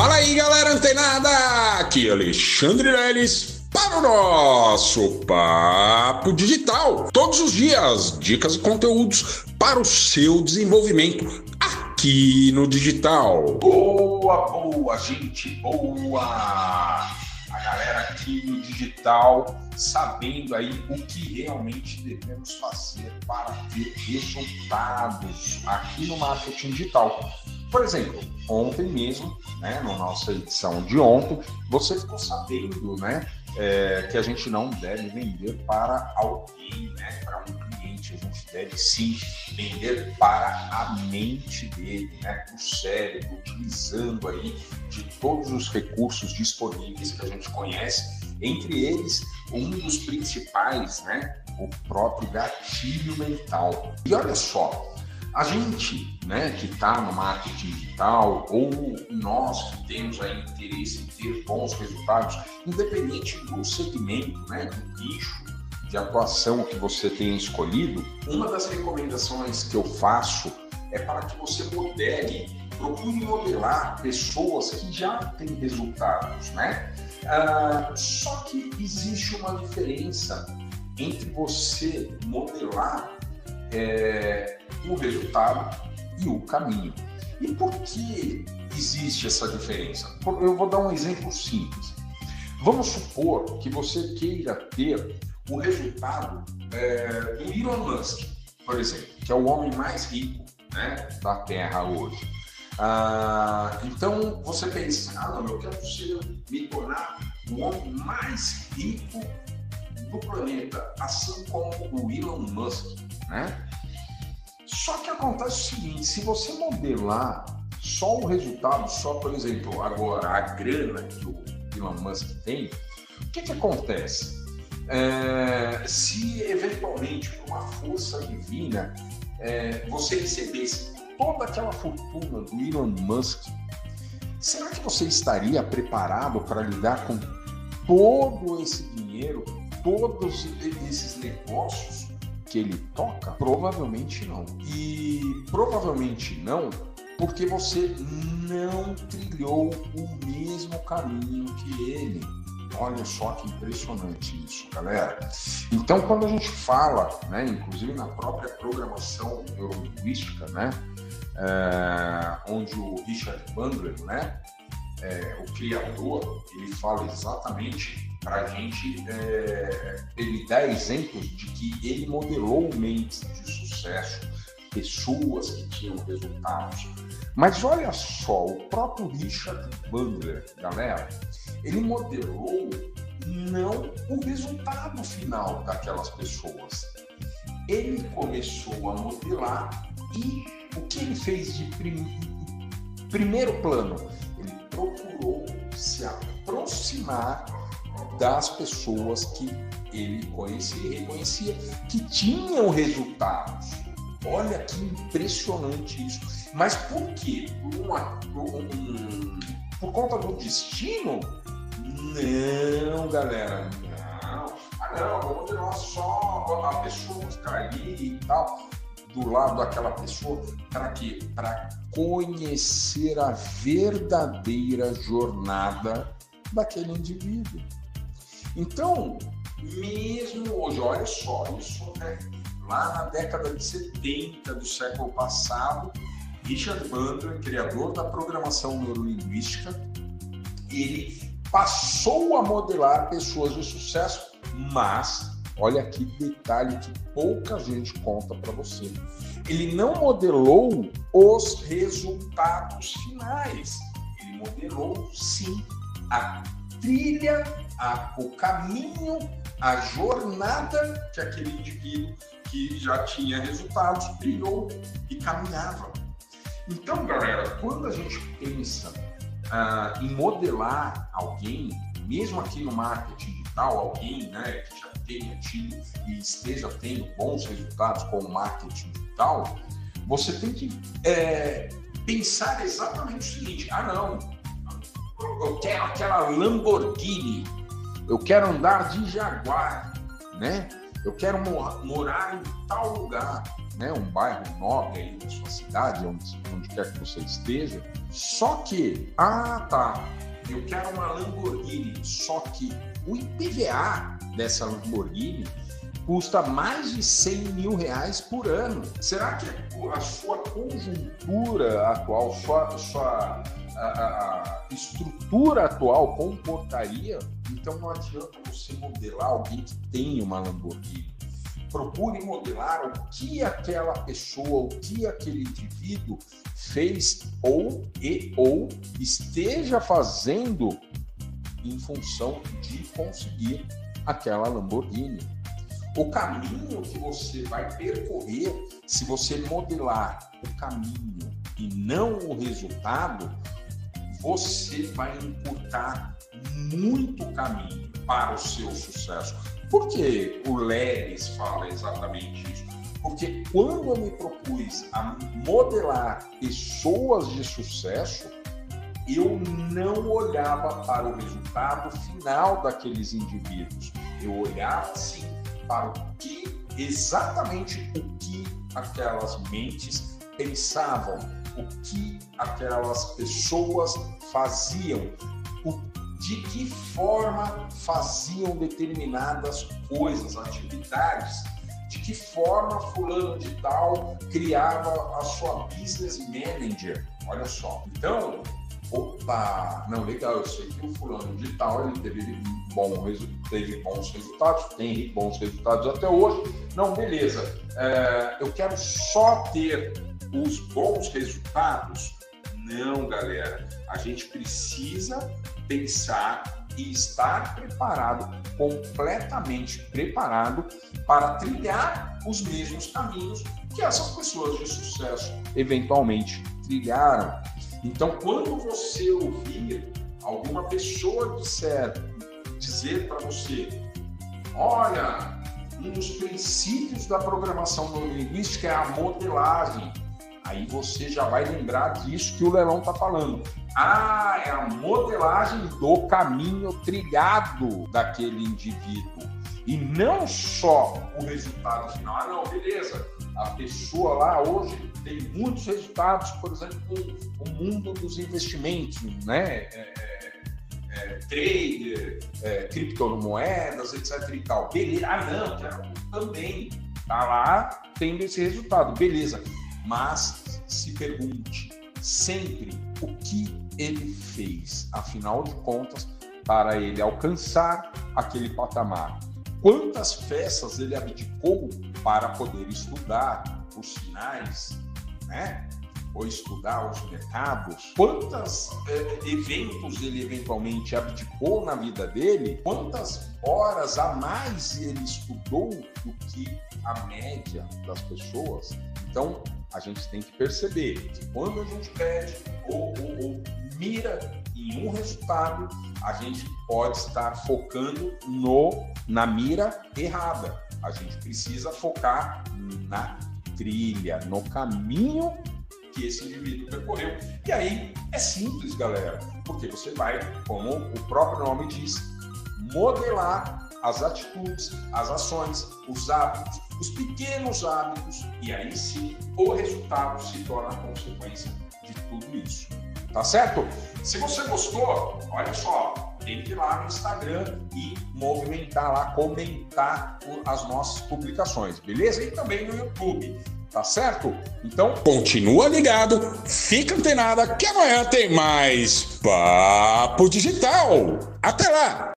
Fala aí, galera antenada! Aqui é Alexandre Leles para o nosso Papo Digital. Todos os dias, dicas e conteúdos para o seu desenvolvimento aqui no digital. Boa, boa, gente, boa! A galera aqui no digital sabendo aí o que realmente devemos fazer para ter resultados aqui no marketing digital. Por exemplo, ontem mesmo, né, na nossa edição de ontem, você ficou sabendo, né, é, que a gente não deve vender para alguém, né, para um cliente. A gente deve sim vender para a mente dele, né, o cérebro, utilizando aí de todos os recursos disponíveis que a gente conhece, entre eles um dos principais, né, o próprio gatilho mental. E olha só, a gente né, que está no marketing digital ou nós que temos aí interesse em ter bons resultados, independente do segmento, né, do nicho de atuação que você tenha escolhido, uma das recomendações que eu faço é para que você modele, procure modelar pessoas que já têm resultados, né? Ah, só que existe uma diferença entre você modelar é, o resultado e o caminho. E por que existe essa diferença? Eu vou dar um exemplo simples. Vamos supor que você queira ter o resultado é, do Elon Musk, por exemplo, que é o homem mais rico né, da Terra hoje. Ah, então você pensa, ah não, eu quero ser, me tornar o homem mais rico do planeta, assim como o Elon Musk, né? Só que acontece o seguinte: se você modelar só o resultado, só, por exemplo, agora a grana que o Elon Musk tem, o que, que acontece? É, se eventualmente, por uma força divina, é, você recebesse toda aquela fortuna do Elon Musk, será que você estaria preparado para lidar com todo esse dinheiro, todos esses negócios? Que ele toca? Provavelmente não. E provavelmente não porque você não trilhou o mesmo caminho que ele. Olha só que impressionante isso, galera. Então, quando a gente fala, né, inclusive na própria programação neurolinguística, né, é, onde o Richard Bandler, né, é, o criador, ele fala exatamente para a gente é, ele dar exemplos de que ele modelou mentes de sucesso, pessoas que tinham resultados. Mas olha só, o próprio Richard Bandler, galera, ele modelou não o resultado final daquelas pessoas. Ele começou a modelar e o que ele fez de prim... primeiro plano? Ele procurou se aproximar das pessoas que ele conhecia e reconhecia que tinham resultados. Olha que impressionante isso. Mas por quê? Por, uma, um, por conta do destino? Não, galera, não. Ah, não, vamos tirar só a pessoa que está ali e tal, do lado daquela pessoa. Para quê? Para conhecer a verdadeira jornada daquele indivíduo. Então, mesmo hoje, olha só, isso né, lá na década de 70 do século passado, Richard Bandler, criador da programação neurolinguística, ele passou a modelar pessoas de sucesso, mas olha que detalhe que pouca gente conta para você. Ele não modelou os resultados finais. Ele modelou sim a trilha, a, o caminho, a jornada que aquele indivíduo que já tinha resultados trilhou e caminhava. Então, galera, quando a gente pensa ah, em modelar alguém, mesmo aqui no marketing digital, alguém né, que já tenha tido e esteja tendo bons resultados com o marketing digital, você tem que é, pensar exatamente o seguinte: ah, não, eu quero aquela Lamborghini, eu quero andar de Jaguar, né? Eu quero morar em tal lugar, né? Um bairro nobre aí na sua cidade, onde, onde quer que você esteja. Só que, ah tá, eu quero uma Lamborghini, só que o IPVA dessa Lamborghini custa mais de 100 mil reais por ano. Será que a sua conjuntura atual, sua, sua a, a, estrutura atual comportaria? Então não adianta você modelar alguém que tem uma Lamborghini. Procure modelar o que aquela pessoa, o que aquele indivíduo fez ou e ou esteja fazendo em função de conseguir aquela Lamborghini. O caminho que você vai percorrer, se você modelar o caminho e não o resultado, você vai encurtar muito caminho para o seu sucesso. Por que o Leres fala exatamente isso? Porque quando eu me propus a modelar pessoas de sucesso, eu não olhava para o resultado final daqueles indivíduos. Eu olhava sim para o que exatamente o que aquelas mentes pensavam, o que aquelas pessoas faziam, de que forma faziam determinadas coisas, atividades, de que forma fulano de tal criava a sua business manager. Olha só. Então, opa, não, legal, eu sei que o fulano de tal ele teve, bom, teve bons resultados, tem bons resultados até hoje. Não, beleza, é, eu quero só ter os bons resultados. Não, galera, a gente precisa pensar e estar preparado, completamente preparado para trilhar os mesmos caminhos que essas pessoas de sucesso eventualmente trilharam. Então, quando você ouvir alguma pessoa disser, dizer para você, olha, um dos princípios da programação neurolinguística é a modelagem. Aí você já vai lembrar disso que o Lelão está falando. Ah, é a modelagem do caminho trilhado daquele indivíduo. E não só o resultado final. Ah, não, beleza. A pessoa lá hoje tem muitos resultados, por exemplo, o mundo dos investimentos, né? É, é, é, trader, é, criptomoedas, etc. e tal. Beleza. Ah, não, também. Tá lá tendo esse resultado. Beleza. Mas se pergunte sempre o que ele fez, afinal de contas, para ele alcançar aquele patamar. Quantas festas ele abdicou para poder estudar os sinais né? Ou estudar os mercados, quantos eh, eventos ele eventualmente abdicou na vida dele, quantas horas a mais ele estudou do que a média das pessoas. Então, a gente tem que perceber que quando a gente pede ou, ou, ou mira em um resultado, a gente pode estar focando no na mira errada. A gente precisa focar na trilha, no caminho que esse indivíduo percorreu. E aí é simples, galera, porque você vai, como o próprio nome diz, modelar as atitudes, as ações, os hábitos, os pequenos hábitos, e aí sim o resultado se torna consequência de tudo isso. Tá certo? Se você gostou, olha só, tem que ir lá no Instagram e movimentar lá, comentar as nossas publicações, beleza? E também no YouTube. Tá certo? Então, continua ligado, fica antenada que amanhã tem mais Papo Digital. Até lá!